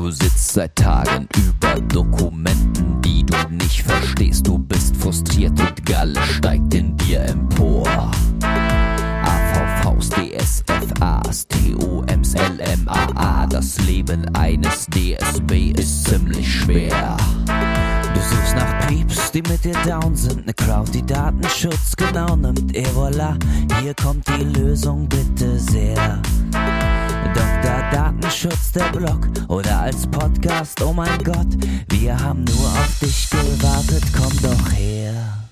Du sitzt seit Tagen über Dokumenten, die du nicht verstehst. Du bist frustriert und Galle steigt in dir empor. AVVs, DSFAs, TOMs, LMAA. Das Leben eines DSB ist ziemlich schwer. Du suchst nach Pieps, die mit dir down sind. Ne Crowd, die Datenschutz genau nimmt. Et voilà, hier kommt die Lösung, bitte sehr. Dr. Datenschutz, der Blog oder als Podcast, oh mein Gott, wir haben nur auf dich gewartet, komm doch her.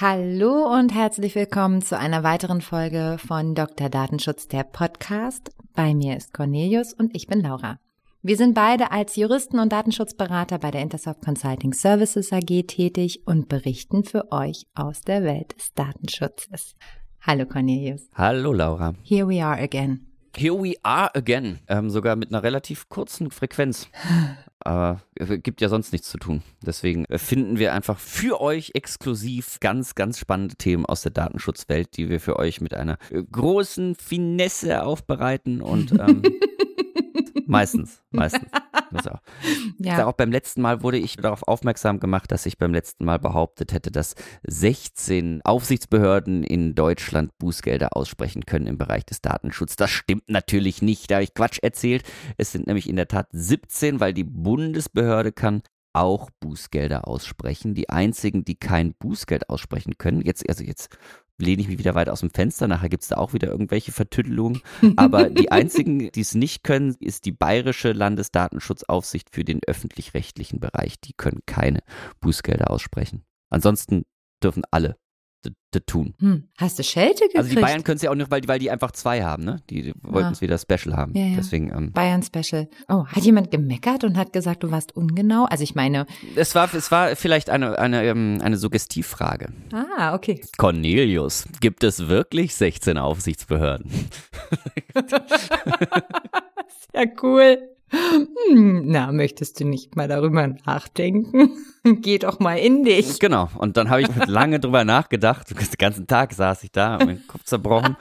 Hallo und herzlich willkommen zu einer weiteren Folge von Dr. Datenschutz, der Podcast. Bei mir ist Cornelius und ich bin Laura. Wir sind beide als Juristen und Datenschutzberater bei der Intersoft Consulting Services AG tätig und berichten für euch aus der Welt des Datenschutzes. Hallo Cornelius. Hallo Laura. Here we are again. Here we are again. Ähm, sogar mit einer relativ kurzen Frequenz. Aber es gibt ja sonst nichts zu tun. Deswegen finden wir einfach für euch exklusiv ganz, ganz spannende Themen aus der Datenschutzwelt, die wir für euch mit einer großen Finesse aufbereiten und ähm, Meistens, meistens. auch. Ja. auch beim letzten Mal wurde ich darauf aufmerksam gemacht, dass ich beim letzten Mal behauptet hätte, dass 16 Aufsichtsbehörden in Deutschland Bußgelder aussprechen können im Bereich des Datenschutzes. Das stimmt natürlich nicht, da habe ich Quatsch erzählt. Es sind nämlich in der Tat 17, weil die Bundesbehörde kann auch Bußgelder aussprechen. Die einzigen, die kein Bußgeld aussprechen können, jetzt, also jetzt lehne ich mich wieder weit aus dem Fenster. Nachher gibt es da auch wieder irgendwelche Vertüdelungen. Aber die einzigen, die es nicht können, ist die Bayerische Landesdatenschutzaufsicht für den öffentlich-rechtlichen Bereich. Die können keine Bußgelder aussprechen. Ansonsten dürfen alle tun. Hm. Hast du Schelte gekriegt? Also die Bayern können es ja auch nicht, weil, weil die einfach zwei haben, ne? Die wollten es ah. wieder Special haben. Ja, ja. Deswegen, ähm, Bayern Special. Oh, hat jemand gemeckert und hat gesagt, du warst ungenau? Also ich meine. Es war, es war vielleicht eine, eine, ähm, eine Suggestivfrage. Ah, okay. Cornelius, gibt es wirklich 16 Aufsichtsbehörden? Sehr cool. Hm, na, möchtest du nicht mal darüber nachdenken? Geh doch mal in dich. Genau. Und dann habe ich lange drüber nachgedacht. Den ganzen Tag saß ich da, meinen Kopf zerbrochen.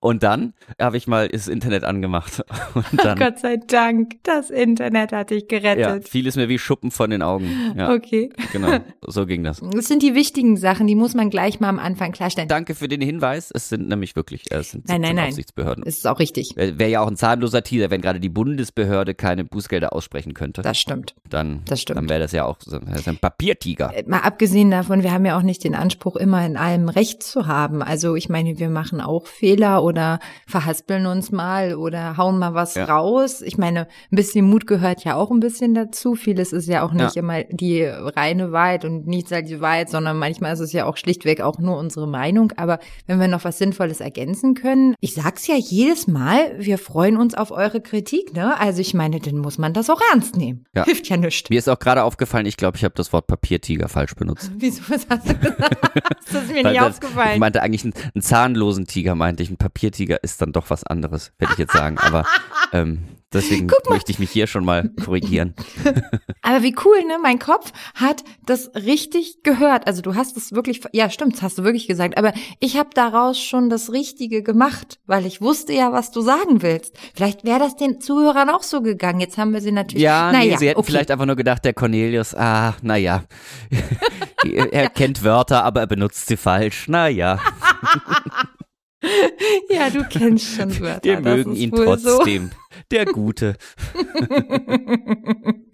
Und dann habe ich mal das Internet angemacht. Dann, Gott sei Dank, das Internet hat dich gerettet. Ja, fiel es mir wie Schuppen von den Augen. Ja, okay. Genau, so ging das. Das sind die wichtigen Sachen, die muss man gleich mal am Anfang klarstellen. Danke für den Hinweis. Es sind nämlich wirklich äh, es sind nein, nein, nein. Aufsichtsbehörden. Es ist auch richtig. Wäre wär ja auch ein zahnloser Teaser, wenn gerade die Bundesbehörde keine Bußgelder aussprechen könnte. Das stimmt. Dann, das stimmt. dann wäre das ja auch so, ein Papiertiger. Äh, mal abgesehen davon, wir haben ja auch nicht den Anspruch, immer in allem Recht zu haben. Also ich meine, wir machen auch Fehler oder verhaspeln uns mal oder hauen mal was ja. raus. Ich meine, ein bisschen Mut gehört ja auch ein bisschen dazu. Vieles ist ja auch nicht ja. immer die reine Wahrheit und nichts als die Wahrheit, sondern manchmal ist es ja auch schlichtweg auch nur unsere Meinung. Aber wenn wir noch was Sinnvolles ergänzen können, ich sag's ja jedes Mal, wir freuen uns auf eure Kritik, ne? Also ich meine, dann muss man das auch ernst nehmen. Ja. Hilft ja nichts. Mir ist auch gerade aufgefallen, ich glaube, ich habe das Wort Papiertiger falsch benutzt. Wieso? Was hast du gesagt? das ist mir nicht das, aufgefallen. Ich meinte eigentlich einen, einen zahnlosen Tiger, meinte ich. Ein Papiertiger ist dann doch was anderes, werde ich jetzt sagen. Aber ähm, Deswegen möchte ich mich hier schon mal korrigieren. Aber wie cool, ne? Mein Kopf hat das richtig gehört. Also du hast es wirklich, ja stimmt, das hast du wirklich gesagt. Aber ich habe daraus schon das Richtige gemacht, weil ich wusste ja, was du sagen willst. Vielleicht wäre das den Zuhörern auch so gegangen. Jetzt haben wir sie natürlich. Ja, naja, nee, sie hätten okay. vielleicht einfach nur gedacht, der Cornelius, ah, naja. er kennt Wörter, aber er benutzt sie falsch. Naja. ja, du kennst schon Wörter. Wir mögen ihn trotzdem. So. Der Gute.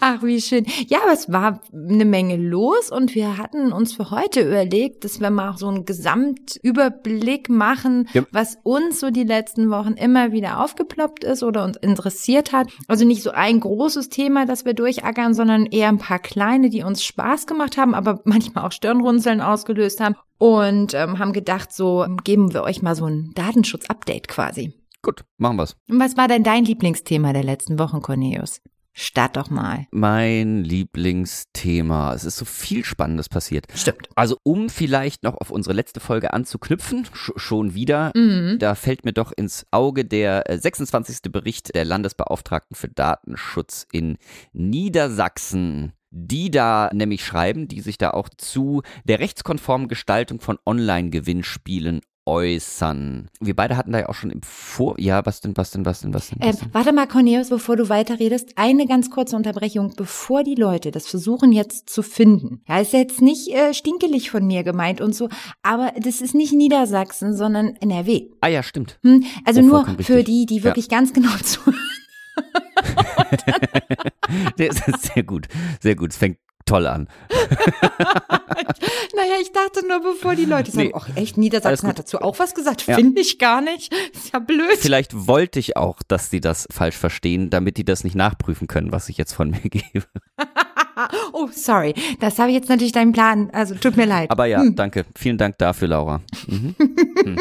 Ach, wie schön. Ja, aber es war eine Menge los und wir hatten uns für heute überlegt, dass wir mal so einen Gesamtüberblick machen, ja. was uns so die letzten Wochen immer wieder aufgeploppt ist oder uns interessiert hat. Also nicht so ein großes Thema, das wir durchackern, sondern eher ein paar kleine, die uns Spaß gemacht haben, aber manchmal auch Stirnrunzeln ausgelöst haben und ähm, haben gedacht, so geben wir euch mal so ein Datenschutz-Update quasi. Gut, machen wir's. Und was war denn dein Lieblingsthema der letzten Wochen, Cornelius? Start doch mal. Mein Lieblingsthema. Es ist so viel Spannendes passiert. Stimmt. Also um vielleicht noch auf unsere letzte Folge anzuknüpfen, sch schon wieder, mhm. da fällt mir doch ins Auge der 26. Äh, Bericht der Landesbeauftragten für Datenschutz in Niedersachsen die da nämlich schreiben, die sich da auch zu der rechtskonformen Gestaltung von Online-Gewinnspielen äußern. Wir beide hatten da ja auch schon im Vor... Ja, was denn, was denn, was denn, was denn? Was denn? Äh, warte mal, Cornelius, bevor du weiterredest, eine ganz kurze Unterbrechung, bevor die Leute das versuchen jetzt zu finden. Ja, ist jetzt nicht äh, stinkelig von mir gemeint und so, aber das ist nicht Niedersachsen, sondern NRW. Ah ja, stimmt. Hm, also oh, nur für die, die wirklich ja. ganz genau zuhören. Der ist sehr gut, sehr gut. Es fängt toll an. naja, ich dachte nur, bevor die Leute sagen, ach nee, echt, Niedersachsen hat dazu auch was gesagt. Ja. Finde ich gar nicht. Ist ja blöd. Vielleicht wollte ich auch, dass sie das falsch verstehen, damit die das nicht nachprüfen können, was ich jetzt von mir gebe. Oh, sorry. Das habe ich jetzt natürlich deinen Plan. Also tut mir leid. Aber ja, hm. danke. Vielen Dank dafür, Laura. Mhm. hm.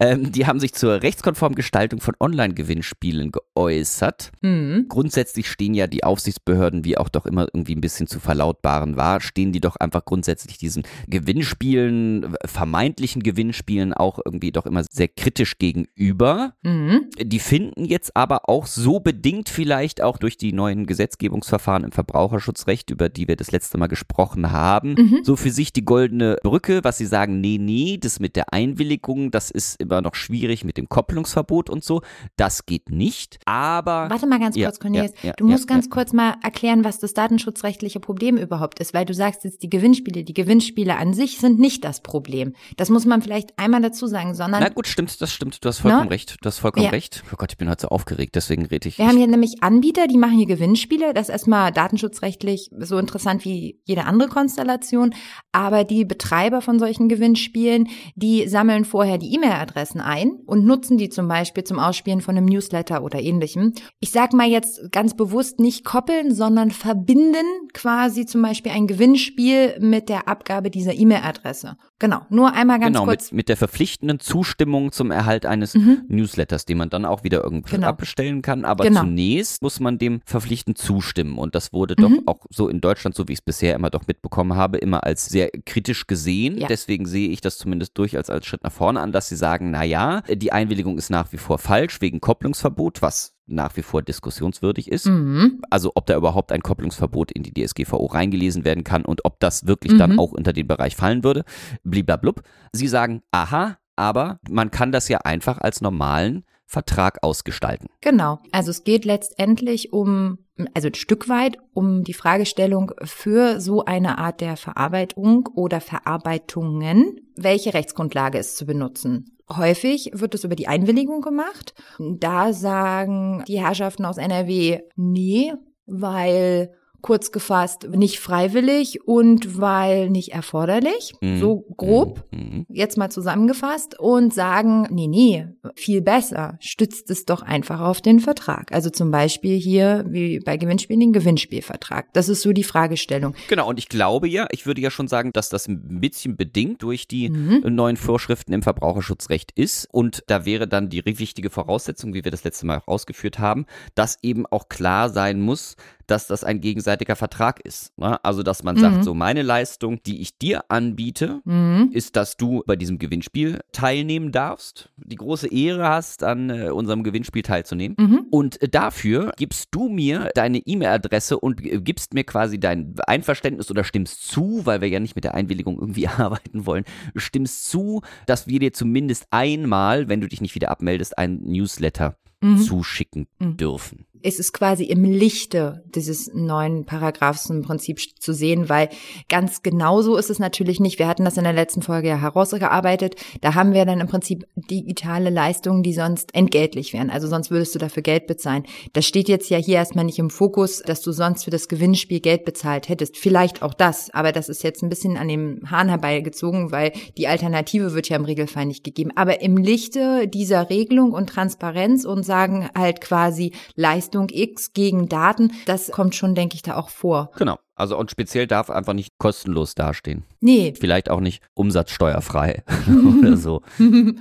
ähm, die haben sich zur rechtskonformen Gestaltung von Online-Gewinnspielen geäußert. Mhm. Grundsätzlich stehen ja die Aufsichtsbehörden, wie auch doch immer irgendwie ein bisschen zu verlautbaren war, stehen die doch einfach grundsätzlich diesen Gewinnspielen, vermeintlichen Gewinnspielen auch irgendwie doch immer sehr kritisch gegenüber. Mhm. Die finden jetzt aber auch so bedingt vielleicht auch durch die neuen Gesetzgebungsverfahren im Verbraucherschutzrecht, über die wir das letzte Mal gesprochen haben, mhm. so für sich die goldene Brücke, was sie sagen, nee, nee, das mit der Einwilligung, das ist immer noch schwierig mit dem Kopplungsverbot und so. Das geht nicht. Aber. Warte mal ganz kurz, Cornelius. Ja, ja, du musst ja, ganz kurz mal erklären, was das datenschutzrechtliche Problem überhaupt ist, weil du sagst jetzt die Gewinnspiele. Die Gewinnspiele an sich sind nicht das Problem. Das muss man vielleicht einmal dazu sagen, sondern. Na gut, stimmt, das stimmt. Du hast vollkommen no? recht. Du hast vollkommen recht. Oh Gott, ich bin heute so aufgeregt, deswegen rede ich. Wir haben hier nämlich Anbieter, die machen hier Gewinnspiele. Das ist erstmal datenschutzrechtlich so interessant wie jede andere Konstellation. Aber die Betreiber von solchen Gewinnspielen, die sammeln vorher die E-Mail-Adressen ein und nutzen die zum Beispiel zum Ausspielen von einem Newsletter oder ähnlichem. Ich sag mal jetzt ganz bewusst nicht koppeln, sondern verbinden quasi zum Beispiel ein Gewinnspiel mit der Abgabe dieser E-Mail-Adresse. Genau, nur einmal ganz genau, kurz. Mit, mit der verpflichtenden Zustimmung zum Erhalt eines mhm. Newsletters, den man dann auch wieder irgendwo genau. abbestellen kann. Aber genau. zunächst muss man dem verpflichtend zustimmen. Und das wurde mhm. doch auch so in Deutschland, so wie ich es bisher immer doch mitbekommen habe, immer als sehr kritisch gesehen. Ja. Deswegen sehe ich das zumindest durchaus als Schritt nach vorne an, dass sie sagen, na ja, die Einwilligung ist nach wie vor falsch wegen Kopplungsverbot, was nach wie vor diskussionswürdig ist. Mhm. Also ob da überhaupt ein Kopplungsverbot in die DSGVO reingelesen werden kann und ob das wirklich mhm. dann auch unter den Bereich fallen würde. Bliblablub. Sie sagen, aha, aber man kann das ja einfach als normalen Vertrag ausgestalten. Genau. Also es geht letztendlich um, also ein Stück weit um die Fragestellung für so eine Art der Verarbeitung oder Verarbeitungen, welche Rechtsgrundlage ist zu benutzen. Häufig wird es über die Einwilligung gemacht. Da sagen die Herrschaften aus NRW, nee, weil kurz gefasst nicht freiwillig und weil nicht erforderlich, mhm. so grob, mhm. mhm. jetzt mal zusammengefasst und sagen, nee, nee, viel besser, stützt es doch einfach auf den Vertrag. Also zum Beispiel hier, wie bei Gewinnspielen, den Gewinnspielvertrag. Das ist so die Fragestellung. Genau, und ich glaube ja, ich würde ja schon sagen, dass das ein bisschen bedingt durch die mhm. neuen Vorschriften im Verbraucherschutzrecht ist und da wäre dann die wichtige Voraussetzung, wie wir das letzte Mal ausgeführt haben, dass eben auch klar sein muss, dass das ein gegenseitiger Vertrag ist. Ne? Also, dass man mhm. sagt, so meine Leistung, die ich dir anbiete, mhm. ist, dass du bei diesem Gewinnspiel teilnehmen darfst, die große Ehre hast, an äh, unserem Gewinnspiel teilzunehmen. Mhm. Und äh, dafür gibst du mir deine E-Mail-Adresse und äh, gibst mir quasi dein Einverständnis oder stimmst zu, weil wir ja nicht mit der Einwilligung irgendwie arbeiten wollen, stimmst zu, dass wir dir zumindest einmal, wenn du dich nicht wieder abmeldest, ein Newsletter mhm. zuschicken mhm. dürfen es ist quasi im Lichte dieses neuen Paragraphs im Prinzip zu sehen, weil ganz genau so ist es natürlich nicht. Wir hatten das in der letzten Folge ja herausgearbeitet. Da haben wir dann im Prinzip digitale Leistungen, die sonst entgeltlich wären. Also sonst würdest du dafür Geld bezahlen. Das steht jetzt ja hier erstmal nicht im Fokus, dass du sonst für das Gewinnspiel Geld bezahlt hättest. Vielleicht auch das, aber das ist jetzt ein bisschen an dem Hahn herbeigezogen, weil die Alternative wird ja im Regelfall nicht gegeben. Aber im Lichte dieser Regelung und Transparenz und sagen halt quasi Leistung Leistung X gegen Daten, das kommt schon, denke ich, da auch vor. Genau. Also und speziell darf einfach nicht kostenlos dastehen. Nee. Vielleicht auch nicht umsatzsteuerfrei oder so.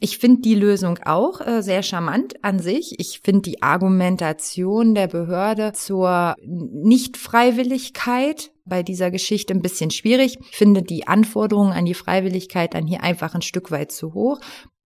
Ich finde die Lösung auch äh, sehr charmant an sich. Ich finde die Argumentation der Behörde zur Nichtfreiwilligkeit bei dieser Geschichte ein bisschen schwierig. Ich finde die Anforderungen an die Freiwilligkeit dann hier einfach ein Stück weit zu hoch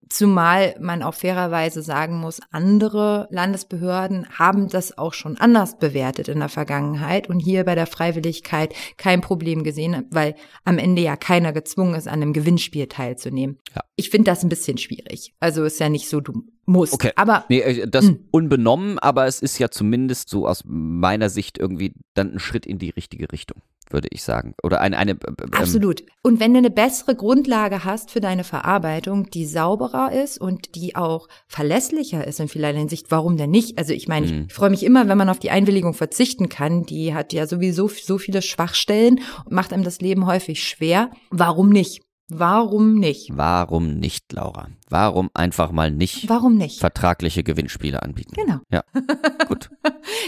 Zumal man auch fairerweise sagen muss, andere Landesbehörden haben das auch schon anders bewertet in der Vergangenheit und hier bei der Freiwilligkeit kein Problem gesehen, weil am Ende ja keiner gezwungen ist, an einem Gewinnspiel teilzunehmen. Ja. Ich finde das ein bisschen schwierig. Also ist ja nicht so, du musst. Okay. Aber nee, äh, das mh. Hm. unbenommen, aber es ist ja zumindest so aus meiner Sicht irgendwie dann ein Schritt in die richtige Richtung würde ich sagen. Oder eine, eine ähm, Absolut. Und wenn du eine bessere Grundlage hast für deine Verarbeitung, die sauberer ist und die auch verlässlicher ist in vielerlei Hinsicht, warum denn nicht? Also ich meine, mhm. ich freue mich immer, wenn man auf die Einwilligung verzichten kann. Die hat ja sowieso so viele Schwachstellen und macht einem das Leben häufig schwer. Warum nicht? Warum nicht? Warum nicht, Laura? Warum einfach mal nicht? Warum nicht? Vertragliche Gewinnspiele anbieten. Genau. Ja. Gut.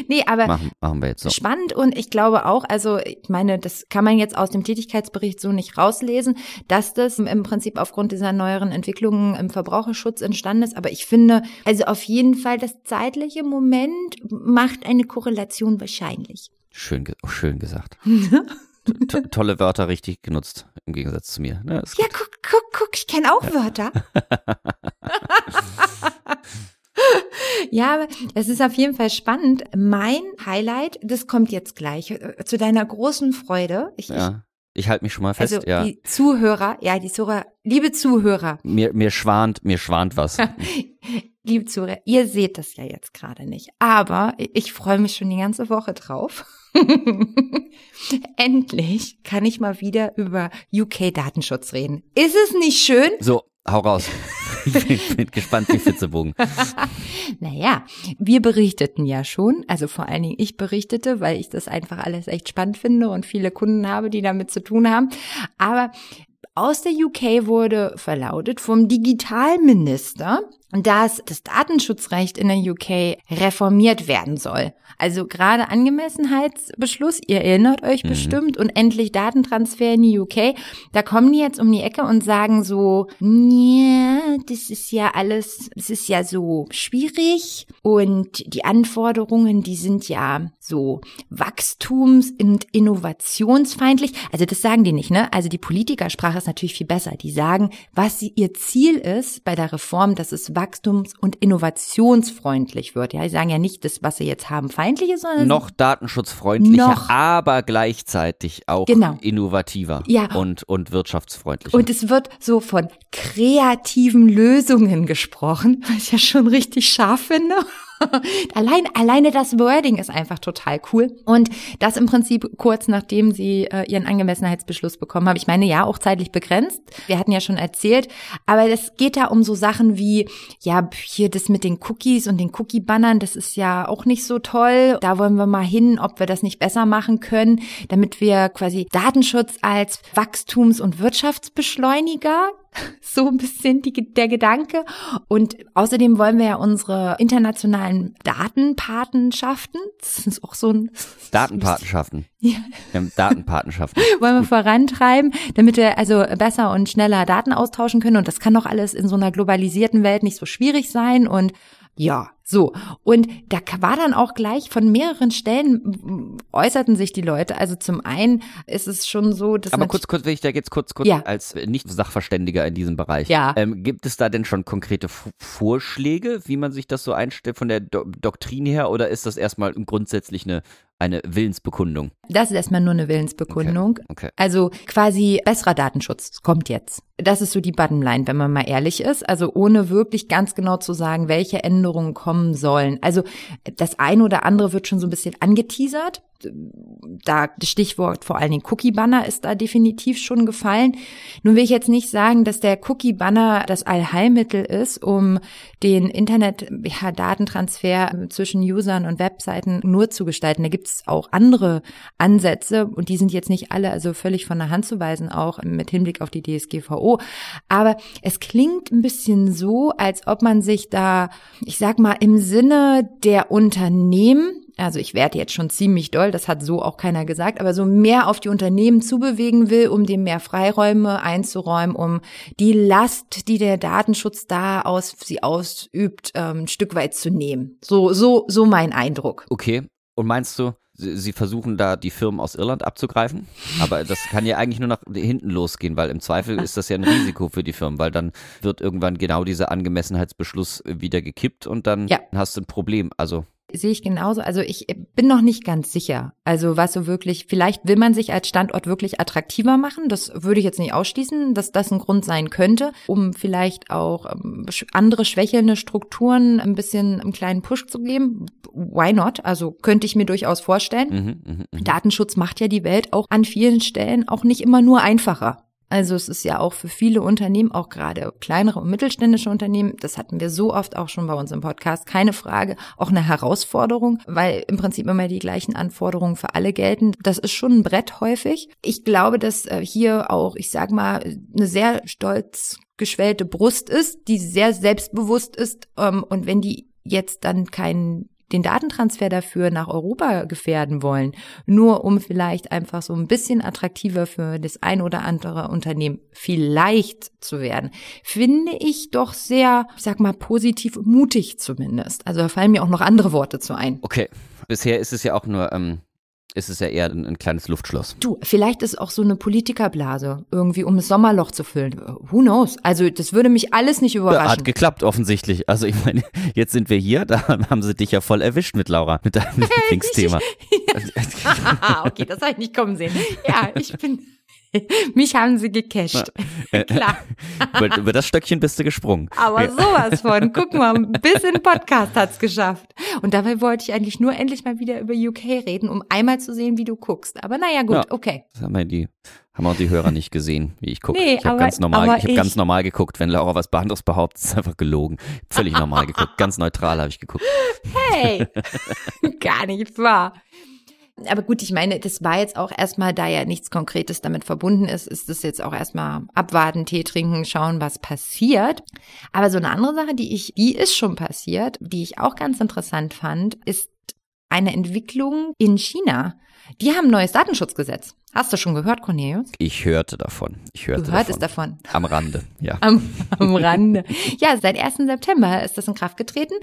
nee, aber machen, machen wir jetzt so. Spannend und ich glaube auch, also ich meine, das kann man jetzt aus dem Tätigkeitsbericht so nicht rauslesen, dass das im Prinzip aufgrund dieser neueren Entwicklungen im Verbraucherschutz entstanden ist. Aber ich finde, also auf jeden Fall das zeitliche Moment macht eine Korrelation wahrscheinlich. Schön, schön gesagt. tolle Wörter richtig genutzt, im Gegensatz zu mir. Ne, ja, guck, guck, guck, ich kenne auch Wörter. ja, aber es ist auf jeden Fall spannend. Mein Highlight, das kommt jetzt gleich, äh, zu deiner großen Freude. Ich, ja. Ich halte mich schon mal fest, also ja. Die Zuhörer, ja, die Zuhörer, liebe Zuhörer. Mir, mir schwant, mir schwant was. liebe Zuhörer, ihr seht das ja jetzt gerade nicht, aber ich freue mich schon die ganze Woche drauf. Endlich kann ich mal wieder über UK-Datenschutz reden. Ist es nicht schön? So, hau raus. Ich bin, gespannt wie Fitzebogen. naja, wir berichteten ja schon, also vor allen Dingen ich berichtete, weil ich das einfach alles echt spannend finde und viele Kunden habe, die damit zu tun haben. Aber aus der UK wurde verlautet vom Digitalminister, dass das Datenschutzrecht in der UK reformiert werden soll. Also gerade Angemessenheitsbeschluss, ihr erinnert euch mhm. bestimmt, und endlich Datentransfer in die UK, da kommen die jetzt um die Ecke und sagen so, ja, das ist ja alles, es ist ja so schwierig und die Anforderungen, die sind ja so wachstums- und innovationsfeindlich. Also das sagen die nicht, ne? Also die Politikersprache ist natürlich viel besser. Die sagen, was ihr Ziel ist bei der Reform, dass es wachstums- und innovationsfreundlich wird. Ja, die sagen ja nicht, das, was sie jetzt haben, feindlich ist, sondern noch datenschutzfreundlicher, noch, aber gleichzeitig auch genau. innovativer ja. und, und wirtschaftsfreundlicher. Und es wird so von kreativen Lösungen gesprochen, was ich ja schon richtig scharf finde. Allein, alleine das Wording ist einfach total cool. Und das im Prinzip kurz nachdem sie äh, ihren Angemessenheitsbeschluss bekommen haben. Ich meine, ja, auch zeitlich begrenzt. Wir hatten ja schon erzählt. Aber es geht da um so Sachen wie, ja, hier das mit den Cookies und den Cookie-Bannern, das ist ja auch nicht so toll. Da wollen wir mal hin, ob wir das nicht besser machen können, damit wir quasi Datenschutz als Wachstums- und Wirtschaftsbeschleuniger so ein bisschen die, der Gedanke. Und außerdem wollen wir ja unsere internationalen Datenpatenschaften, das ist auch so ein Datenpatenschaften. Ja. Wir haben Datenpatenschaften. wollen wir vorantreiben, damit wir also besser und schneller Daten austauschen können. Und das kann doch alles in so einer globalisierten Welt nicht so schwierig sein. Und ja, so. Und da war dann auch gleich von mehreren Stellen äußerten sich die Leute. Also zum einen ist es schon so, dass. Aber kurz, kurz, will ich da jetzt kurz, kurz ja. als Nicht-Sachverständiger in diesem Bereich. Ja. Ähm, gibt es da denn schon konkrete F Vorschläge, wie man sich das so einstellt von der Do Doktrin her? Oder ist das erstmal grundsätzlich eine eine Willensbekundung. Das ist erstmal nur eine Willensbekundung. Okay. okay. Also quasi besserer Datenschutz kommt jetzt. Das ist so die Bottomline, wenn man mal ehrlich ist. Also ohne wirklich ganz genau zu sagen, welche Änderungen kommen sollen. Also das eine oder andere wird schon so ein bisschen angeteasert da das Stichwort vor allen Dingen Cookie-Banner ist da definitiv schon gefallen. Nun will ich jetzt nicht sagen, dass der Cookie-Banner das Allheilmittel ist, um den Internet-Datentransfer ja, zwischen Usern und Webseiten nur zu gestalten. Da gibt es auch andere Ansätze und die sind jetzt nicht alle also völlig von der Hand zu weisen, auch mit Hinblick auf die DSGVO. Aber es klingt ein bisschen so, als ob man sich da, ich sag mal, im Sinne der Unternehmen also ich werde jetzt schon ziemlich doll, das hat so auch keiner gesagt, aber so mehr auf die Unternehmen zubewegen will, um dem mehr Freiräume einzuräumen, um die Last, die der Datenschutz da aus sie ausübt, ähm, ein Stück weit zu nehmen. So so so mein Eindruck. Okay. Und meinst du, sie versuchen da die Firmen aus Irland abzugreifen? Aber das kann ja eigentlich nur nach hinten losgehen, weil im Zweifel ist das ja ein Risiko für die Firmen, weil dann wird irgendwann genau dieser Angemessenheitsbeschluss wieder gekippt und dann ja. hast du ein Problem. Also sehe ich genauso. Also ich bin noch nicht ganz sicher. Also was so wirklich, vielleicht will man sich als Standort wirklich attraktiver machen. Das würde ich jetzt nicht ausschließen, dass das ein Grund sein könnte, um vielleicht auch ähm, andere schwächelnde Strukturen ein bisschen einen kleinen Push zu geben. Why not? Also könnte ich mir durchaus vorstellen. Mhm, mh, mh. Datenschutz macht ja die Welt auch an vielen Stellen auch nicht immer nur einfacher. Also es ist ja auch für viele Unternehmen, auch gerade kleinere und mittelständische Unternehmen, das hatten wir so oft auch schon bei uns im Podcast, keine Frage, auch eine Herausforderung, weil im Prinzip immer die gleichen Anforderungen für alle gelten. Das ist schon ein Brett häufig. Ich glaube, dass äh, hier auch, ich sag mal, eine sehr stolz geschwellte Brust ist, die sehr selbstbewusst ist. Ähm, und wenn die jetzt dann keinen den Datentransfer dafür nach Europa gefährden wollen, nur um vielleicht einfach so ein bisschen attraktiver für das ein oder andere Unternehmen vielleicht zu werden, finde ich doch sehr, ich sag mal, positiv mutig zumindest. Also da fallen mir auch noch andere Worte zu ein. Okay. Bisher ist es ja auch nur ähm, ist es ja eher ein, ein, kleines Luftschloss. Du, vielleicht ist auch so eine Politikerblase, irgendwie um das Sommerloch zu füllen. Who knows? Also das würde mich alles nicht überraschen. Ja, hat geklappt offensichtlich. Also ich meine, jetzt sind wir hier, da haben sie dich ja voll erwischt mit Laura, mit deinem Lieblingsthema. okay, das habe ich nicht kommen sehen. Ja, ich bin Mich haben sie gecasht. Äh, Klar. über, über, das Stöckchen bist du gesprungen. Aber sowas von. Guck mal, bis in Podcast hat's geschafft. Und dabei wollte ich eigentlich nur endlich mal wieder über UK reden, um einmal zu sehen, wie du guckst. Aber naja, gut, ja, okay. Das haben wir die, haben auch die Hörer nicht gesehen, wie ich gucke. Nee, ich habe ganz normal, ich habe ganz normal geguckt. Wenn Laura was anderes behauptet, ist einfach gelogen. Völlig normal geguckt. Ganz neutral habe ich geguckt. Hey, gar nicht wahr aber gut, ich meine, das war jetzt auch erstmal, da ja nichts Konkretes damit verbunden ist, ist das jetzt auch erstmal abwarten, Tee trinken, schauen, was passiert. Aber so eine andere Sache, die ich, die ist schon passiert, die ich auch ganz interessant fand, ist eine Entwicklung in China. Die haben ein neues Datenschutzgesetz. Hast du schon gehört, Cornelius? Ich hörte davon. Ich hörte du hörtest davon. davon. Am Rande, ja. Am, am Rande. Ja, seit 1. September ist das in Kraft getreten.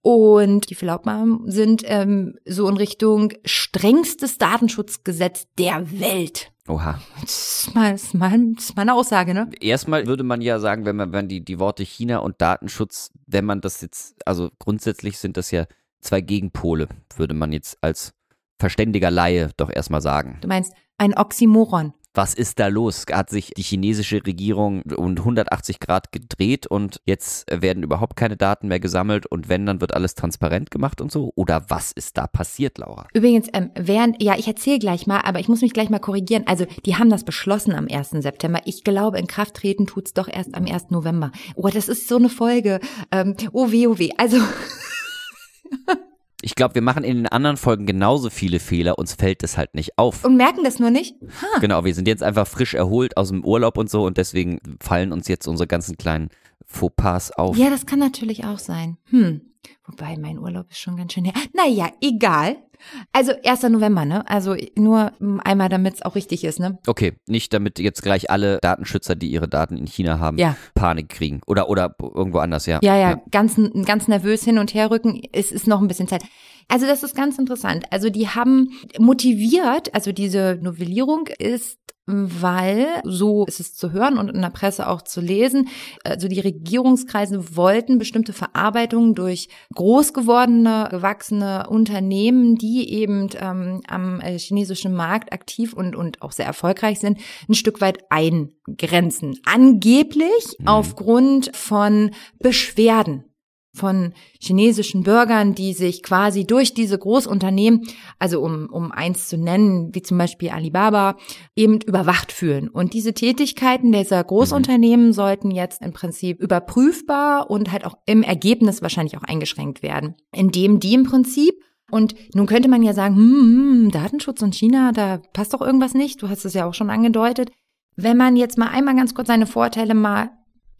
Und die Verlaubmachen sind ähm, so in Richtung strengstes Datenschutzgesetz der Welt. Oha. Das ist, mal, das, ist mal, das ist mal eine Aussage, ne? Erstmal würde man ja sagen, wenn man wenn die, die Worte China und Datenschutz, wenn man das jetzt, also grundsätzlich sind das ja zwei Gegenpole, würde man jetzt als verständiger Laie doch erstmal sagen. Du meinst ein Oxymoron. Was ist da los? Hat sich die chinesische Regierung um 180 Grad gedreht und jetzt werden überhaupt keine Daten mehr gesammelt und wenn, dann wird alles transparent gemacht und so? Oder was ist da passiert, Laura? Übrigens, ähm, während, ja, ich erzähle gleich mal, aber ich muss mich gleich mal korrigieren. Also, die haben das beschlossen am 1. September. Ich glaube, in Kraft treten tut's doch erst am 1. November. Oh, das ist so eine Folge. Ähm, oh weh, oh weh. Also. Ich glaube, wir machen in den anderen Folgen genauso viele Fehler, uns fällt das halt nicht auf. Und merken das nur nicht? Ha. Genau, wir sind jetzt einfach frisch erholt aus dem Urlaub und so und deswegen fallen uns jetzt unsere ganzen kleinen Fauxpas auf. Ja, das kann natürlich auch sein. Hm. Wobei, mein Urlaub ist schon ganz schön her. Naja, egal. Also 1. November, ne? Also nur einmal, damit es auch richtig ist, ne? Okay, nicht damit jetzt gleich alle Datenschützer, die ihre Daten in China haben, ja. Panik kriegen. Oder, oder irgendwo anders, ja. Ja, ja, ja. Ganz, ganz nervös hin und her rücken. Es ist noch ein bisschen Zeit. Also das ist ganz interessant. Also die haben motiviert, also diese Novellierung ist weil, so ist es zu hören und in der Presse auch zu lesen, also die Regierungskreise wollten bestimmte Verarbeitungen durch groß gewordene, gewachsene Unternehmen, die eben ähm, am äh, chinesischen Markt aktiv und, und auch sehr erfolgreich sind, ein Stück weit eingrenzen. Angeblich mhm. aufgrund von Beschwerden von chinesischen Bürgern, die sich quasi durch diese Großunternehmen, also um, um eins zu nennen, wie zum Beispiel Alibaba, eben überwacht fühlen. Und diese Tätigkeiten dieser Großunternehmen mhm. sollten jetzt im Prinzip überprüfbar und halt auch im Ergebnis wahrscheinlich auch eingeschränkt werden, indem die im Prinzip und nun könnte man ja sagen, hm, hm, Datenschutz und China, da passt doch irgendwas nicht. Du hast es ja auch schon angedeutet. Wenn man jetzt mal einmal ganz kurz seine Vorteile mal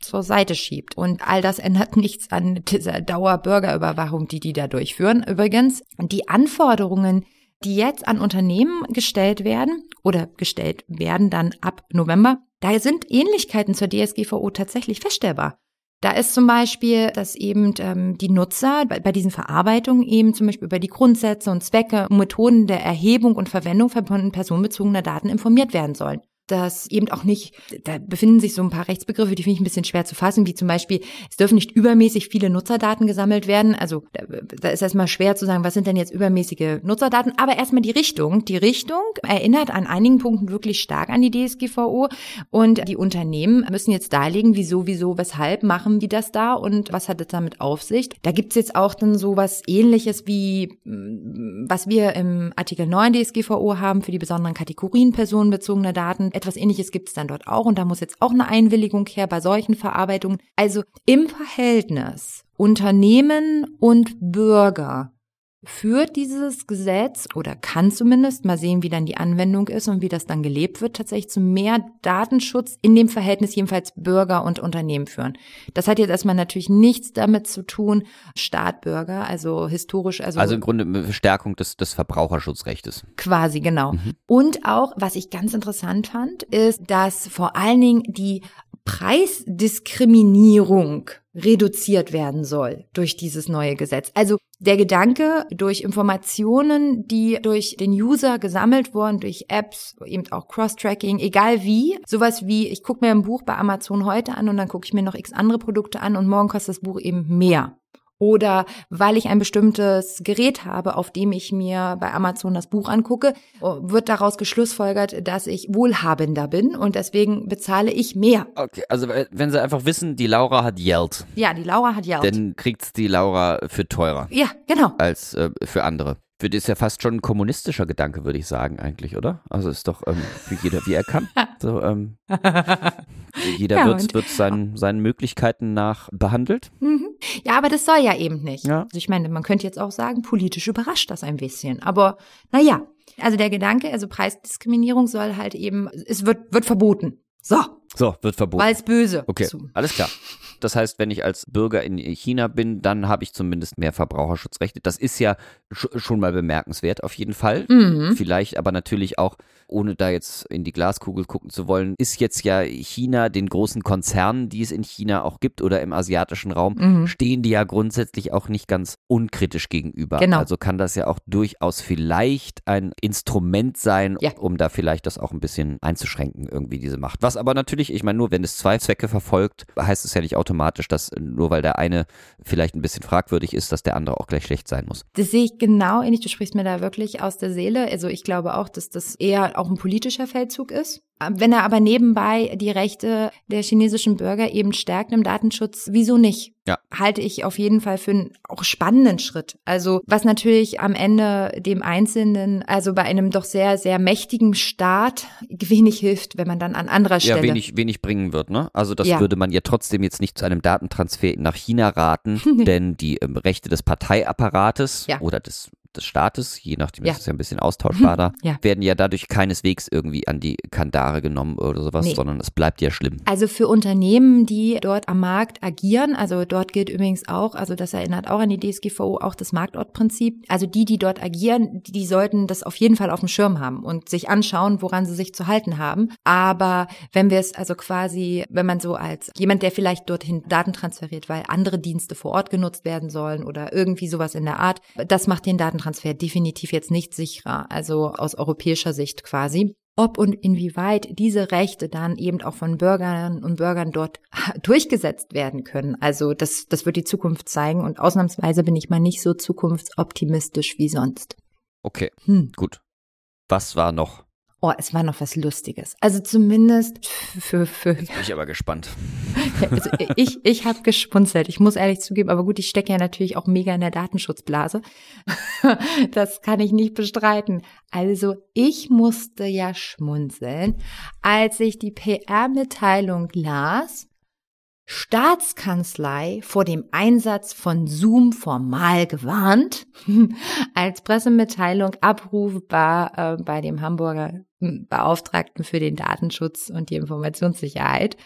zur Seite schiebt. Und all das ändert nichts an dieser Dauerbürgerüberwachung, die die da durchführen. Übrigens, die Anforderungen, die jetzt an Unternehmen gestellt werden oder gestellt werden dann ab November, da sind Ähnlichkeiten zur DSGVO tatsächlich feststellbar. Da ist zum Beispiel, dass eben ähm, die Nutzer bei, bei diesen Verarbeitungen eben zum Beispiel über die Grundsätze und Zwecke und Methoden der Erhebung und Verwendung von personenbezogener Daten informiert werden sollen dass eben auch nicht, da befinden sich so ein paar Rechtsbegriffe, die finde ich ein bisschen schwer zu fassen, wie zum Beispiel, es dürfen nicht übermäßig viele Nutzerdaten gesammelt werden. Also da ist erstmal schwer zu sagen, was sind denn jetzt übermäßige Nutzerdaten, aber erstmal die Richtung. Die Richtung erinnert an einigen Punkten wirklich stark an die DSGVO und die Unternehmen müssen jetzt darlegen, wieso, wieso, weshalb machen die das da und was hat es damit auf sich. Da gibt's jetzt auch dann so was ähnliches wie, was wir im Artikel 9 DSGVO haben für die besonderen Kategorien personenbezogener Daten etwas ähnliches gibt es dann dort auch und da muss jetzt auch eine Einwilligung her bei solchen Verarbeitungen. Also im Verhältnis Unternehmen und Bürger führt dieses Gesetz oder kann zumindest mal sehen, wie dann die Anwendung ist und wie das dann gelebt wird, tatsächlich zu mehr Datenschutz in dem Verhältnis jedenfalls Bürger und Unternehmen führen. Das hat jetzt erstmal natürlich nichts damit zu tun, Staat, Bürger, also historisch, also. Also im Grunde Stärkung des, des Verbraucherschutzrechtes. Quasi, genau. Mhm. Und auch, was ich ganz interessant fand, ist, dass vor allen Dingen die Preisdiskriminierung reduziert werden soll durch dieses neue Gesetz. Also der Gedanke, durch Informationen, die durch den User gesammelt wurden, durch Apps, eben auch Cross-Tracking, egal wie, sowas wie, ich gucke mir ein Buch bei Amazon heute an und dann gucke ich mir noch x andere Produkte an und morgen kostet das Buch eben mehr oder weil ich ein bestimmtes Gerät habe, auf dem ich mir bei Amazon das Buch angucke, wird daraus geschlussfolgert, dass ich wohlhabender bin und deswegen bezahle ich mehr. Okay, also wenn sie einfach wissen, die Laura hat Yelled. Ja, die Laura hat Yelled. Dann kriegt's die Laura für teurer. Ja, genau. Als äh, für andere. Das ist ja fast schon ein kommunistischer Gedanke, würde ich sagen, eigentlich, oder? Also ist doch ähm, für jeder, wie er kann. So, ähm, jeder ja, wird, wird seinen, seinen Möglichkeiten nach behandelt. Mhm. Ja, aber das soll ja eben nicht. Ja. Also ich meine, man könnte jetzt auch sagen, politisch überrascht das ein bisschen. Aber naja, also der Gedanke, also Preisdiskriminierung soll halt eben, es wird, wird verboten. So. So, wird verboten. Weil es böse. Okay, alles klar. Das heißt, wenn ich als Bürger in China bin, dann habe ich zumindest mehr Verbraucherschutzrechte. Das ist ja schon mal bemerkenswert auf jeden Fall. Mhm. Vielleicht aber natürlich auch, ohne da jetzt in die Glaskugel gucken zu wollen, ist jetzt ja China den großen Konzernen, die es in China auch gibt oder im asiatischen Raum, mhm. stehen die ja grundsätzlich auch nicht ganz unkritisch gegenüber. Genau. Also kann das ja auch durchaus vielleicht ein Instrument sein, ja. um da vielleicht das auch ein bisschen einzuschränken, irgendwie diese Macht. Was aber natürlich, ich meine, nur wenn es zwei Zwecke verfolgt, heißt es ja nicht automatisch, dass nur weil der eine vielleicht ein bisschen fragwürdig ist, dass der andere auch gleich schlecht sein muss. Das sehe ich genau ähnlich. Du sprichst mir da wirklich aus der Seele. Also ich glaube auch, dass das eher auch ein politischer Feldzug ist. Wenn er aber nebenbei die Rechte der chinesischen Bürger eben stärkt im Datenschutz, wieso nicht? Ja. Halte ich auf jeden Fall für einen auch spannenden Schritt. Also was natürlich am Ende dem Einzelnen, also bei einem doch sehr, sehr mächtigen Staat wenig hilft, wenn man dann an anderer Stelle. Ja, wenig, wenig bringen wird, ne? Also das ja. würde man ja trotzdem jetzt nicht zu einem Datentransfer nach China raten, denn die ähm, Rechte des Parteiapparates ja. oder des des Staates, je nachdem ja. ist es ja ein bisschen austauschbar da, ja. werden ja dadurch keineswegs irgendwie an die Kandare genommen oder sowas, nee. sondern es bleibt ja schlimm. Also für Unternehmen, die dort am Markt agieren, also dort gilt übrigens auch, also das erinnert auch an die DSGVO, auch das Marktortprinzip. Also die, die dort agieren, die sollten das auf jeden Fall auf dem Schirm haben und sich anschauen, woran sie sich zu halten haben. Aber wenn wir es also quasi, wenn man so als jemand, der vielleicht dorthin Daten transferiert, weil andere Dienste vor Ort genutzt werden sollen oder irgendwie sowas in der Art, das macht den Daten Datentransfer definitiv jetzt nicht sicherer, also aus europäischer Sicht quasi. Ob und inwieweit diese Rechte dann eben auch von Bürgerinnen und Bürgern dort durchgesetzt werden können. Also das, das wird die Zukunft zeigen und ausnahmsweise bin ich mal nicht so zukunftsoptimistisch wie sonst. Okay, hm. gut. Was war noch? Oh, es war noch was Lustiges. Also zumindest für für. Jetzt bin ich aber gespannt. also ich ich habe gespunzelt. Ich muss ehrlich zugeben, aber gut, ich stecke ja natürlich auch mega in der Datenschutzblase. das kann ich nicht bestreiten. Also ich musste ja schmunzeln, als ich die PR-Mitteilung las Staatskanzlei vor dem Einsatz von Zoom formal gewarnt, als Pressemitteilung abrufbar äh, bei dem Hamburger Beauftragten für den Datenschutz und die Informationssicherheit.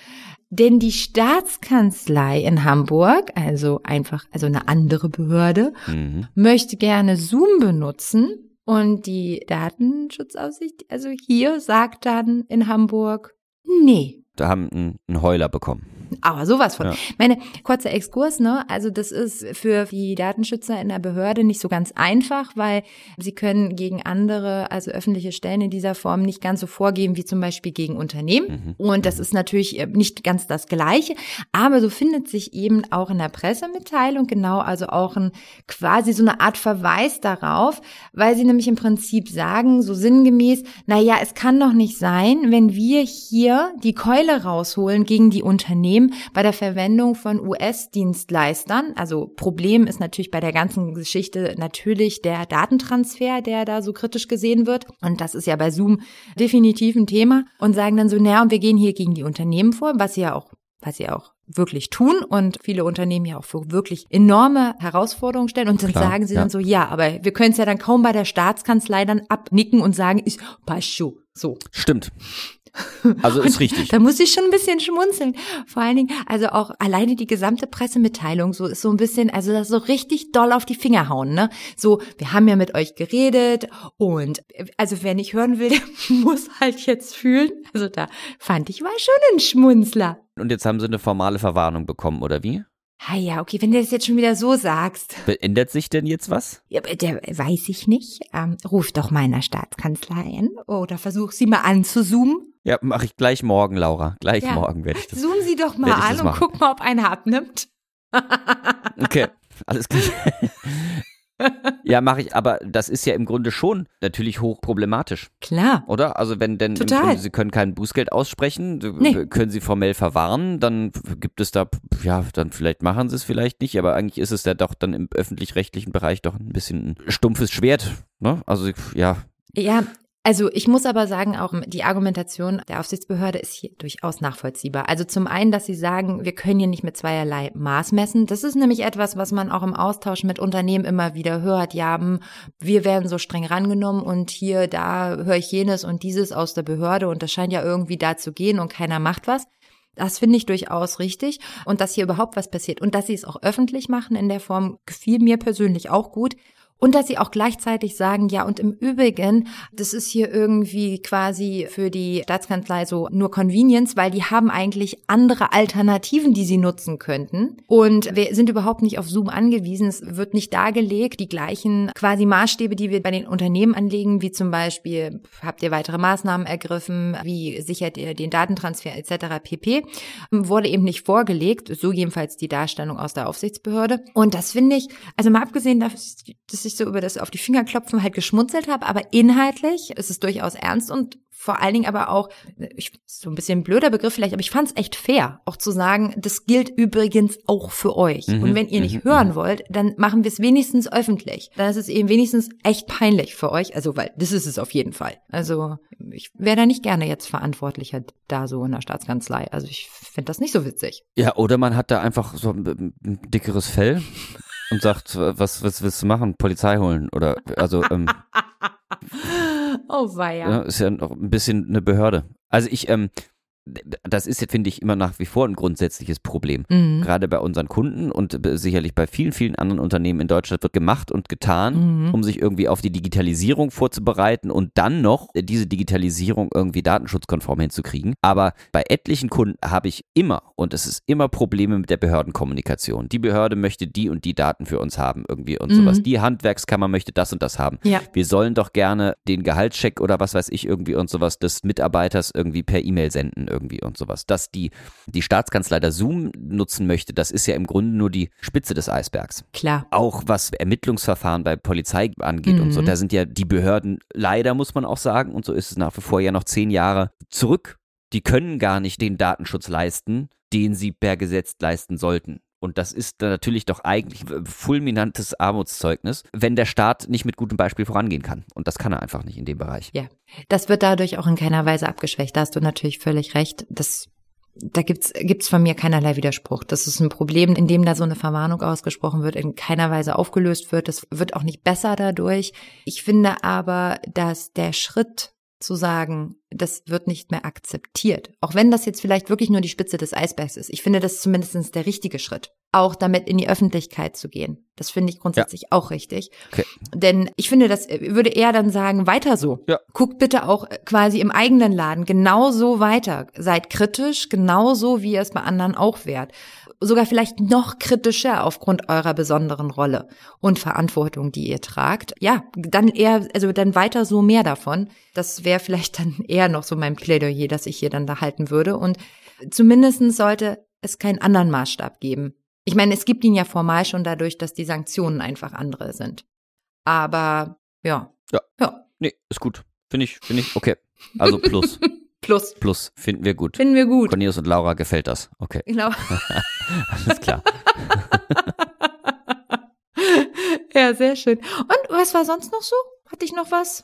Denn die Staatskanzlei in Hamburg, also einfach, also eine andere Behörde, mhm. möchte gerne Zoom benutzen und die Datenschutzaufsicht, also hier sagt dann in Hamburg, nee. Da haben einen Heuler bekommen. Aber sowas von. Ja. Meine kurzer Exkurs, ne? Also das ist für die Datenschützer in der Behörde nicht so ganz einfach, weil sie können gegen andere, also öffentliche Stellen in dieser Form nicht ganz so vorgehen wie zum Beispiel gegen Unternehmen. Mhm. Und das ist natürlich äh, nicht ganz das Gleiche. Aber so findet sich eben auch in der Pressemitteilung genau, also auch ein quasi so eine Art Verweis darauf, weil sie nämlich im Prinzip sagen, so sinngemäß, na ja, es kann doch nicht sein, wenn wir hier die Keule rausholen gegen die Unternehmen, bei der Verwendung von US-Dienstleistern. Also Problem ist natürlich bei der ganzen Geschichte natürlich der Datentransfer, der da so kritisch gesehen wird. Und das ist ja bei Zoom definitiv ein Thema. Und sagen dann so, naja, und wir gehen hier gegen die Unternehmen vor, was sie ja auch, was sie auch wirklich tun und viele Unternehmen ja auch für wirklich enorme Herausforderungen stellen und dann Klar, sagen sie ja. dann so, ja, aber wir können es ja dann kaum bei der Staatskanzlei dann abnicken und sagen, ist passt so. Stimmt. Also ist richtig. Da muss ich schon ein bisschen schmunzeln. Vor allen Dingen, also auch alleine die gesamte Pressemitteilung so ist so ein bisschen, also das so richtig doll auf die Finger hauen, ne? So, wir haben ja mit euch geredet und also wer nicht hören will, der muss halt jetzt fühlen. Also da fand ich war schon ein Schmunzler. Und jetzt haben sie eine formale Verwarnung bekommen, oder wie? Ah ja, okay, wenn du das jetzt schon wieder so sagst. Ändert sich denn jetzt was? Ja, der weiß ich nicht. Ähm, ruf doch meiner Staatskanzlei an oder versuch sie mal anzuzoomen. Ja, mache ich gleich morgen, Laura. Gleich ja. morgen werde ich das. Zoom sie doch mal an und guck mal, ob einer abnimmt. okay, alles klar. ja, mache ich, aber das ist ja im Grunde schon natürlich hochproblematisch. Klar. Oder? Also wenn denn. Grunde, Sie können kein Bußgeld aussprechen, nee. können Sie formell verwarnen, dann gibt es da, ja, dann vielleicht machen Sie es vielleicht nicht, aber eigentlich ist es ja doch dann im öffentlich-rechtlichen Bereich doch ein bisschen ein stumpfes Schwert. Ne? Also ja, ja, also ich muss aber sagen, auch die Argumentation der Aufsichtsbehörde ist hier durchaus nachvollziehbar. Also zum einen, dass sie sagen, wir können hier nicht mit zweierlei Maß messen. Das ist nämlich etwas, was man auch im Austausch mit Unternehmen immer wieder hört. Ja, wir werden so streng rangenommen und hier, da höre ich jenes und dieses aus der Behörde und das scheint ja irgendwie da zu gehen und keiner macht was. Das finde ich durchaus richtig. Und dass hier überhaupt was passiert und dass sie es auch öffentlich machen in der Form, gefiel mir persönlich auch gut. Und dass sie auch gleichzeitig sagen, ja, und im Übrigen, das ist hier irgendwie quasi für die Staatskanzlei so nur Convenience, weil die haben eigentlich andere Alternativen, die sie nutzen könnten. Und wir sind überhaupt nicht auf Zoom angewiesen. Es wird nicht dargelegt, die gleichen quasi Maßstäbe, die wir bei den Unternehmen anlegen, wie zum Beispiel, habt ihr weitere Maßnahmen ergriffen, wie sichert ihr den Datentransfer etc. pp. wurde eben nicht vorgelegt, so jedenfalls die Darstellung aus der Aufsichtsbehörde. Und das finde ich, also mal abgesehen, dass ich so über das auf die Finger klopfen halt geschmunzelt habe, aber inhaltlich ist es durchaus ernst und vor allen Dingen aber auch, ich, so ein bisschen ein blöder Begriff vielleicht, aber ich fand es echt fair, auch zu sagen, das gilt übrigens auch für euch. Mhm, und wenn ihr nicht mhm, hören mhm. wollt, dann machen wir es wenigstens öffentlich. Dann ist es eben wenigstens echt peinlich für euch. Also, weil das ist es auf jeden Fall. Also, ich wäre da nicht gerne jetzt Verantwortlicher da so in der Staatskanzlei. Also, ich finde das nicht so witzig. Ja, oder man hat da einfach so ein dickeres Fell und sagt, was, was willst du machen? Polizei holen oder also ähm, Oh weia. Ja, ist ja noch ein bisschen eine Behörde. Also ich ähm, das ist, finde ich, immer nach wie vor ein grundsätzliches Problem. Mhm. Gerade bei unseren Kunden und sicherlich bei vielen, vielen anderen Unternehmen in Deutschland wird gemacht und getan, mhm. um sich irgendwie auf die Digitalisierung vorzubereiten und dann noch diese Digitalisierung irgendwie datenschutzkonform hinzukriegen. Aber bei etlichen Kunden habe ich immer, und es ist immer Probleme mit der Behördenkommunikation. Die Behörde möchte die und die Daten für uns haben irgendwie und mhm. sowas. Die Handwerkskammer möchte das und das haben. Ja. Wir sollen doch gerne den Gehaltscheck oder was weiß ich irgendwie und sowas des Mitarbeiters irgendwie per E-Mail senden irgendwie und sowas. Dass die, die Staatskanzlei da Zoom nutzen möchte, das ist ja im Grunde nur die Spitze des Eisbergs. Klar. Auch was Ermittlungsverfahren bei Polizei angeht mhm. und so, mhm. da sind ja die Behörden leider, muss man auch sagen, und so ist es nach wie vor ja noch zehn Jahre zurück. Die können gar nicht den Datenschutz leisten, den sie per Gesetz leisten sollten. Und das ist natürlich doch eigentlich fulminantes Armutszeugnis, wenn der Staat nicht mit gutem Beispiel vorangehen kann. Und das kann er einfach nicht in dem Bereich. Ja, das wird dadurch auch in keiner Weise abgeschwächt. Da hast du natürlich völlig recht. Das da gibt's gibt's von mir keinerlei Widerspruch. Das ist ein Problem, in dem da so eine Verwarnung ausgesprochen wird, in keiner Weise aufgelöst wird. Das wird auch nicht besser dadurch. Ich finde aber, dass der Schritt zu sagen, das wird nicht mehr akzeptiert. Auch wenn das jetzt vielleicht wirklich nur die Spitze des Eisbergs ist. Ich finde, das ist zumindest der richtige Schritt. Auch damit in die Öffentlichkeit zu gehen. Das finde ich grundsätzlich ja. auch richtig. Okay. Denn ich finde, das würde eher dann sagen, weiter so. Ja. Guckt bitte auch quasi im eigenen Laden genauso weiter. Seid kritisch, genauso wie ihr es bei anderen auch wärt. Sogar vielleicht noch kritischer aufgrund eurer besonderen Rolle und Verantwortung, die ihr tragt. Ja, dann eher, also dann weiter so mehr davon. Das wäre vielleicht dann eher noch so mein Plädoyer, das ich hier dann da halten würde. Und zumindestens sollte es keinen anderen Maßstab geben ich meine, es gibt ihn ja formal schon dadurch, dass die Sanktionen einfach andere sind. Aber ja. Ja. Ja. Nee, ist gut. Finde ich, finde ich, okay. Also plus. plus. Plus. Finden wir gut. Finden wir gut. Cornelius und Laura gefällt das. Okay. Genau. Alles klar. ja, sehr schön. Und was war sonst noch so? Hatte ich noch was?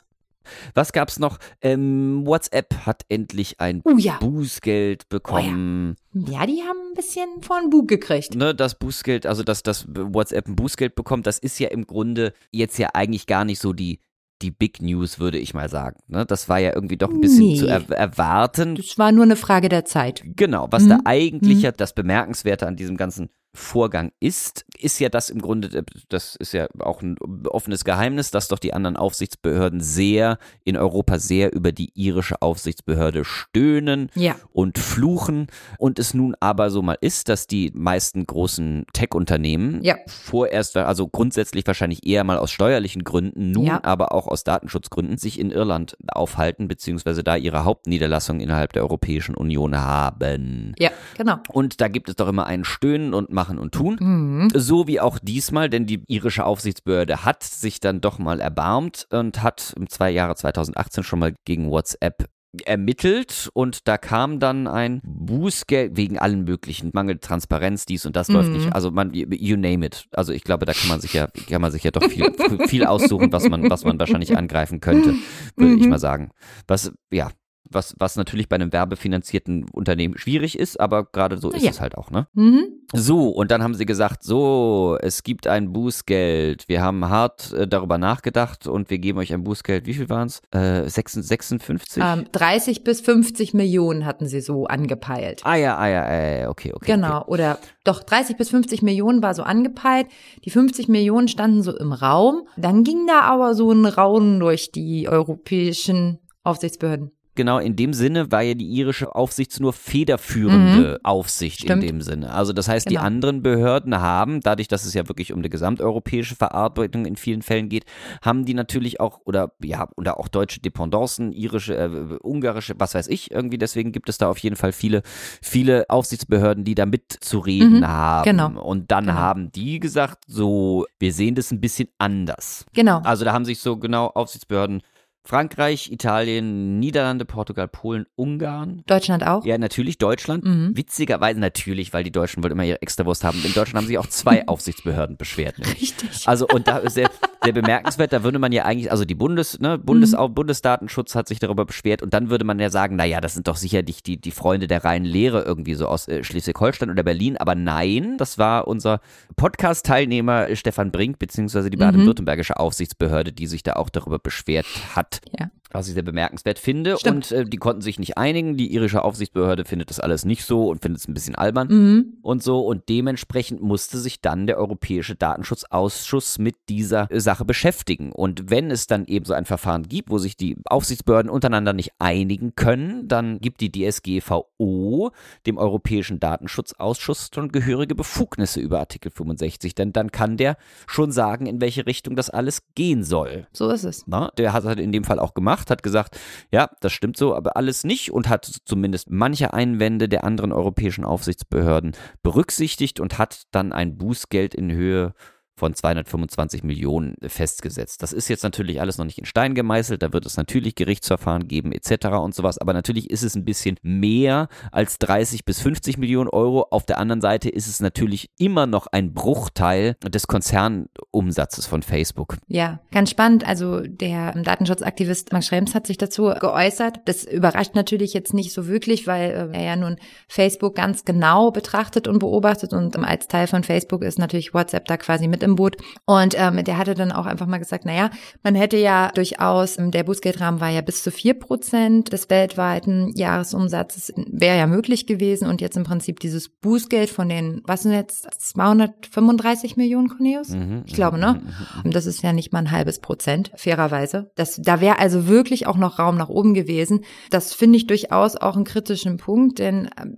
Was gab's noch? Ähm, WhatsApp hat endlich ein uh, ja. Bußgeld bekommen. Oh ja. ja. die haben ein bisschen von Bug gekriegt. Ne, das Bußgeld, also dass das WhatsApp ein Bußgeld bekommt, das ist ja im Grunde jetzt ja eigentlich gar nicht so die die Big News, würde ich mal sagen. Ne, das war ja irgendwie doch ein bisschen nee. zu er erwarten. Das war nur eine Frage der Zeit. Genau, was mhm. da eigentlich mhm. ja das Bemerkenswerte an diesem ganzen Vorgang ist, ist ja das im Grunde, das ist ja auch ein offenes Geheimnis, dass doch die anderen Aufsichtsbehörden sehr in Europa sehr über die irische Aufsichtsbehörde stöhnen ja. und fluchen und es nun aber so mal ist, dass die meisten großen Tech-Unternehmen ja. vorerst, also grundsätzlich wahrscheinlich eher mal aus steuerlichen Gründen, nun ja. aber auch aus Datenschutzgründen sich in Irland aufhalten, beziehungsweise da ihre Hauptniederlassung innerhalb der Europäischen Union haben. Ja, genau. Und da gibt es doch immer ein Stöhnen und machen und tun. Mhm. So wie auch diesmal, denn die irische Aufsichtsbehörde hat sich dann doch mal erbarmt und hat im zwei Jahre 2018 schon mal gegen WhatsApp ermittelt und da kam dann ein Bußgeld wegen allen möglichen Mangel Transparenz dies und das mhm. läuft nicht also man you name it also ich glaube da kann man sich ja kann man sich ja doch viel viel aussuchen was man was man wahrscheinlich angreifen könnte würde mhm. ich mal sagen was ja was, was natürlich bei einem werbefinanzierten Unternehmen schwierig ist, aber gerade so ist ja. es halt auch, ne? Mhm. So, und dann haben sie gesagt, so, es gibt ein Bußgeld. Wir haben hart äh, darüber nachgedacht und wir geben euch ein Bußgeld. Wie viel waren es? Äh, 56? Ähm, 30 bis 50 Millionen hatten sie so angepeilt. Ah ja, ah ja, äh, okay, okay. Genau, okay. oder doch 30 bis 50 Millionen war so angepeilt. Die 50 Millionen standen so im Raum. Dann ging da aber so ein Raunen durch die europäischen Aufsichtsbehörden genau in dem Sinne war ja die irische Aufsicht nur federführende mhm. Aufsicht Stimmt. in dem Sinne. Also das heißt, genau. die anderen Behörden haben, dadurch, dass es ja wirklich um eine gesamteuropäische Verarbeitung in vielen Fällen geht, haben die natürlich auch, oder ja, oder auch deutsche Dependancen, irische, äh, ungarische, was weiß ich, irgendwie, deswegen gibt es da auf jeden Fall viele, viele Aufsichtsbehörden, die da mitzureden mhm. haben. Genau. Und dann genau. haben die gesagt, so, wir sehen das ein bisschen anders. Genau. Also da haben sich so genau Aufsichtsbehörden Frankreich, Italien, Niederlande, Portugal, Polen, Ungarn. Deutschland auch? Ja, natürlich Deutschland. Mhm. Witzigerweise natürlich, weil die Deutschen wohl immer ihre Extrawurst haben. In Deutschland haben sich auch zwei Aufsichtsbehörden beschwert. Nämlich. Richtig. Also und da ist sehr, bemerkenswert, da würde man ja eigentlich, also die Bundes, ne, Bundes, mhm. Bundesdatenschutz hat sich darüber beschwert und dann würde man ja sagen, naja, das sind doch sicherlich die, die Freunde der reinen Lehre irgendwie so aus äh, Schleswig-Holstein oder Berlin. Aber nein, das war unser Podcast-Teilnehmer Stefan Brink, beziehungsweise die mhm. baden-württembergische Aufsichtsbehörde, die sich da auch darüber beschwert hat. Ja. Was ich sehr bemerkenswert finde. Stimmt. Und äh, die konnten sich nicht einigen. Die irische Aufsichtsbehörde findet das alles nicht so und findet es ein bisschen albern mhm. und so. Und dementsprechend musste sich dann der Europäische Datenschutzausschuss mit dieser äh, Sache beschäftigen. Und wenn es dann eben so ein Verfahren gibt, wo sich die Aufsichtsbehörden untereinander nicht einigen können, dann gibt die DSGVO dem Europäischen Datenschutzausschuss schon gehörige Befugnisse über Artikel 65. Denn dann kann der schon sagen, in welche Richtung das alles gehen soll. So ist es. Na, der hat halt in dem Fall auch gemacht gemacht, hat gesagt, ja, das stimmt so, aber alles nicht und hat zumindest manche Einwände der anderen europäischen Aufsichtsbehörden berücksichtigt und hat dann ein Bußgeld in Höhe von 225 Millionen festgesetzt. Das ist jetzt natürlich alles noch nicht in Stein gemeißelt, da wird es natürlich Gerichtsverfahren geben etc. und sowas, aber natürlich ist es ein bisschen mehr als 30 bis 50 Millionen Euro. Auf der anderen Seite ist es natürlich immer noch ein Bruchteil des Konzernumsatzes von Facebook. Ja, ganz spannend. Also der Datenschutzaktivist Max Schrems hat sich dazu geäußert. Das überrascht natürlich jetzt nicht so wirklich, weil äh, er ja nun Facebook ganz genau betrachtet und beobachtet und als Teil von Facebook ist natürlich WhatsApp da quasi mit im im Boot. Und ähm, der hatte dann auch einfach mal gesagt, naja, man hätte ja durchaus, ähm, der Bußgeldrahmen war ja bis zu vier Prozent des weltweiten Jahresumsatzes, wäre ja möglich gewesen. Und jetzt im Prinzip dieses Bußgeld von den, was sind jetzt, 235 Millionen, Cornelius? Mhm, ich glaube, ne? Mhm, mhm, Und das ist ja nicht mal ein halbes Prozent, fairerweise. Das, da wäre also wirklich auch noch Raum nach oben gewesen. Das finde ich durchaus auch einen kritischen Punkt, denn ähm,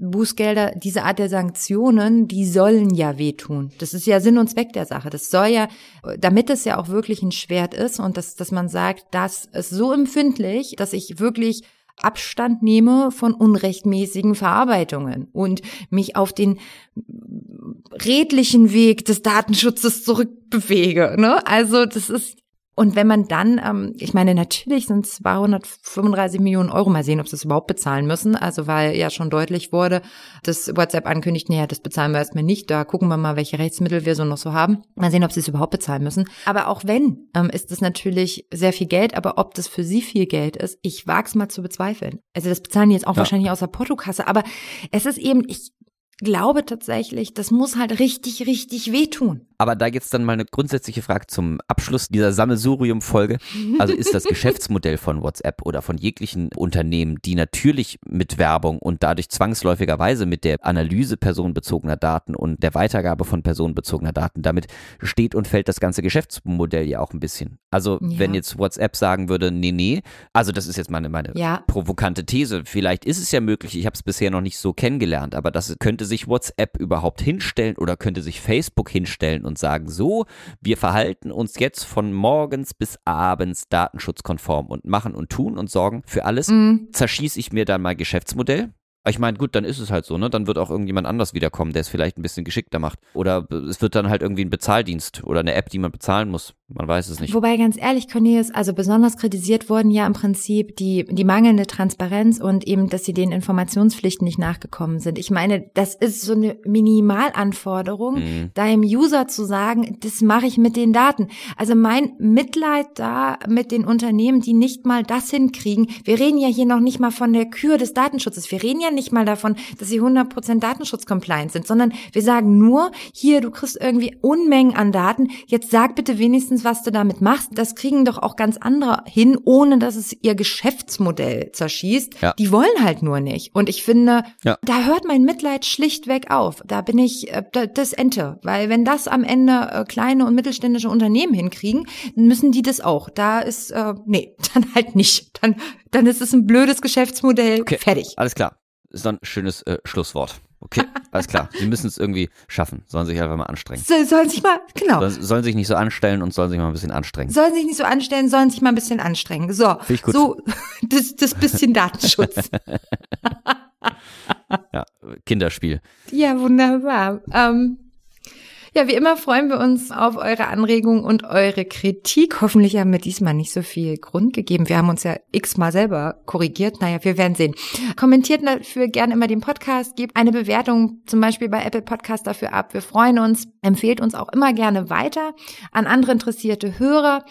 Bußgelder, diese Art der Sanktionen, die sollen ja wehtun. Das ist ja Sinn und Zweck der Sache. Das soll ja, damit es ja auch wirklich ein Schwert ist und dass, dass man sagt, das ist so empfindlich, dass ich wirklich Abstand nehme von unrechtmäßigen Verarbeitungen und mich auf den redlichen Weg des Datenschutzes zurückbewege. Ne? Also das ist und wenn man dann, ähm, ich meine, natürlich sind 235 Millionen Euro, mal sehen, ob sie es überhaupt bezahlen müssen. Also weil ja schon deutlich wurde, dass WhatsApp ankündigt, naja, das bezahlen wir erstmal nicht. Da gucken wir mal, welche Rechtsmittel wir so noch so haben. Mal sehen, ob sie es überhaupt bezahlen müssen. Aber auch wenn, ähm, ist das natürlich sehr viel Geld. Aber ob das für sie viel Geld ist, ich wag's mal zu bezweifeln. Also das bezahlen die jetzt auch ja. wahrscheinlich aus der Portokasse. Aber es ist eben, ich glaube tatsächlich, das muss halt richtig, richtig wehtun. Aber da jetzt dann mal eine grundsätzliche Frage zum Abschluss dieser Sammelsurium-Folge. Also ist das Geschäftsmodell von WhatsApp oder von jeglichen Unternehmen, die natürlich mit Werbung und dadurch zwangsläufigerweise mit der Analyse personenbezogener Daten und der Weitergabe von personenbezogener Daten, damit steht und fällt das ganze Geschäftsmodell ja auch ein bisschen. Also ja. wenn jetzt WhatsApp sagen würde, nee, nee, also das ist jetzt meine, meine ja. provokante These, vielleicht ist es ja möglich, ich habe es bisher noch nicht so kennengelernt, aber das könnte sich WhatsApp überhaupt hinstellen oder könnte sich Facebook hinstellen und sagen, so, wir verhalten uns jetzt von morgens bis abends datenschutzkonform und machen und tun und sorgen für alles, mhm. zerschieße ich mir dann mein Geschäftsmodell, ich meine, gut, dann ist es halt so, ne? Dann wird auch irgendjemand anders wiederkommen, der es vielleicht ein bisschen geschickter macht. Oder es wird dann halt irgendwie ein Bezahldienst oder eine App, die man bezahlen muss. Man weiß es nicht. Wobei ganz ehrlich, Cornelius, also besonders kritisiert wurden ja im Prinzip die, die mangelnde Transparenz und eben, dass sie den Informationspflichten nicht nachgekommen sind. Ich meine, das ist so eine Minimalanforderung, mhm. deinem User zu sagen, das mache ich mit den Daten. Also mein Mitleid da mit den Unternehmen, die nicht mal das hinkriegen. Wir reden ja hier noch nicht mal von der Kür des Datenschutzes. Wir reden ja nicht mal davon, dass sie 100% Datenschutzcompliant sind, sondern wir sagen nur, hier, du kriegst irgendwie Unmengen an Daten, jetzt sag bitte wenigstens, was du damit machst. Das kriegen doch auch ganz andere hin, ohne dass es ihr Geschäftsmodell zerschießt. Ja. Die wollen halt nur nicht. Und ich finde, ja. da hört mein Mitleid schlichtweg auf. Da bin ich äh, das Ente. Weil wenn das am Ende äh, kleine und mittelständische Unternehmen hinkriegen, dann müssen die das auch. Da ist, äh, nee, dann halt nicht. Dann, dann ist es ein blödes Geschäftsmodell. Okay. Fertig. Alles klar ist dann ein schönes äh, Schlusswort. Okay, alles klar. Sie müssen es irgendwie schaffen. Sollen sich einfach mal anstrengen. So, sollen sich mal, genau. Sollen, sollen sich nicht so anstellen und sollen sich mal ein bisschen anstrengen. Sollen sich nicht so anstellen, sollen sich mal ein bisschen anstrengen. So, ich gut. so das, das bisschen Datenschutz. ja, Kinderspiel. Ja, wunderbar. Ähm, ja, wie immer freuen wir uns auf eure Anregungen und eure Kritik. Hoffentlich haben wir diesmal nicht so viel Grund gegeben. Wir haben uns ja x-mal selber korrigiert. Naja, wir werden sehen. Kommentiert dafür gerne immer den Podcast, gebt eine Bewertung zum Beispiel bei Apple Podcast dafür ab. Wir freuen uns. Empfehlt uns auch immer gerne weiter an andere interessierte Hörer.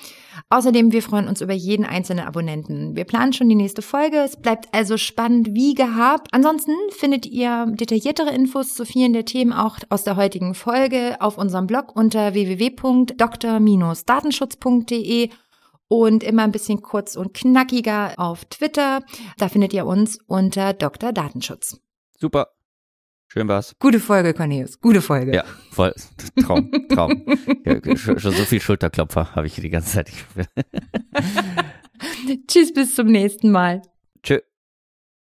Außerdem, wir freuen uns über jeden einzelnen Abonnenten. Wir planen schon die nächste Folge. Es bleibt also spannend wie gehabt. Ansonsten findet ihr detailliertere Infos zu vielen der Themen auch aus der heutigen Folge auf unserem Blog unter www.dr-datenschutz.de und immer ein bisschen kurz und knackiger auf Twitter. Da findet ihr uns unter Dr. Datenschutz. Super. Schön war's. Gute Folge, Cornelius. Gute Folge. Ja, voll. Traum, Traum. ja, schon, schon so viel Schulterklopfer habe ich hier die ganze Zeit. Tschüss, bis zum nächsten Mal.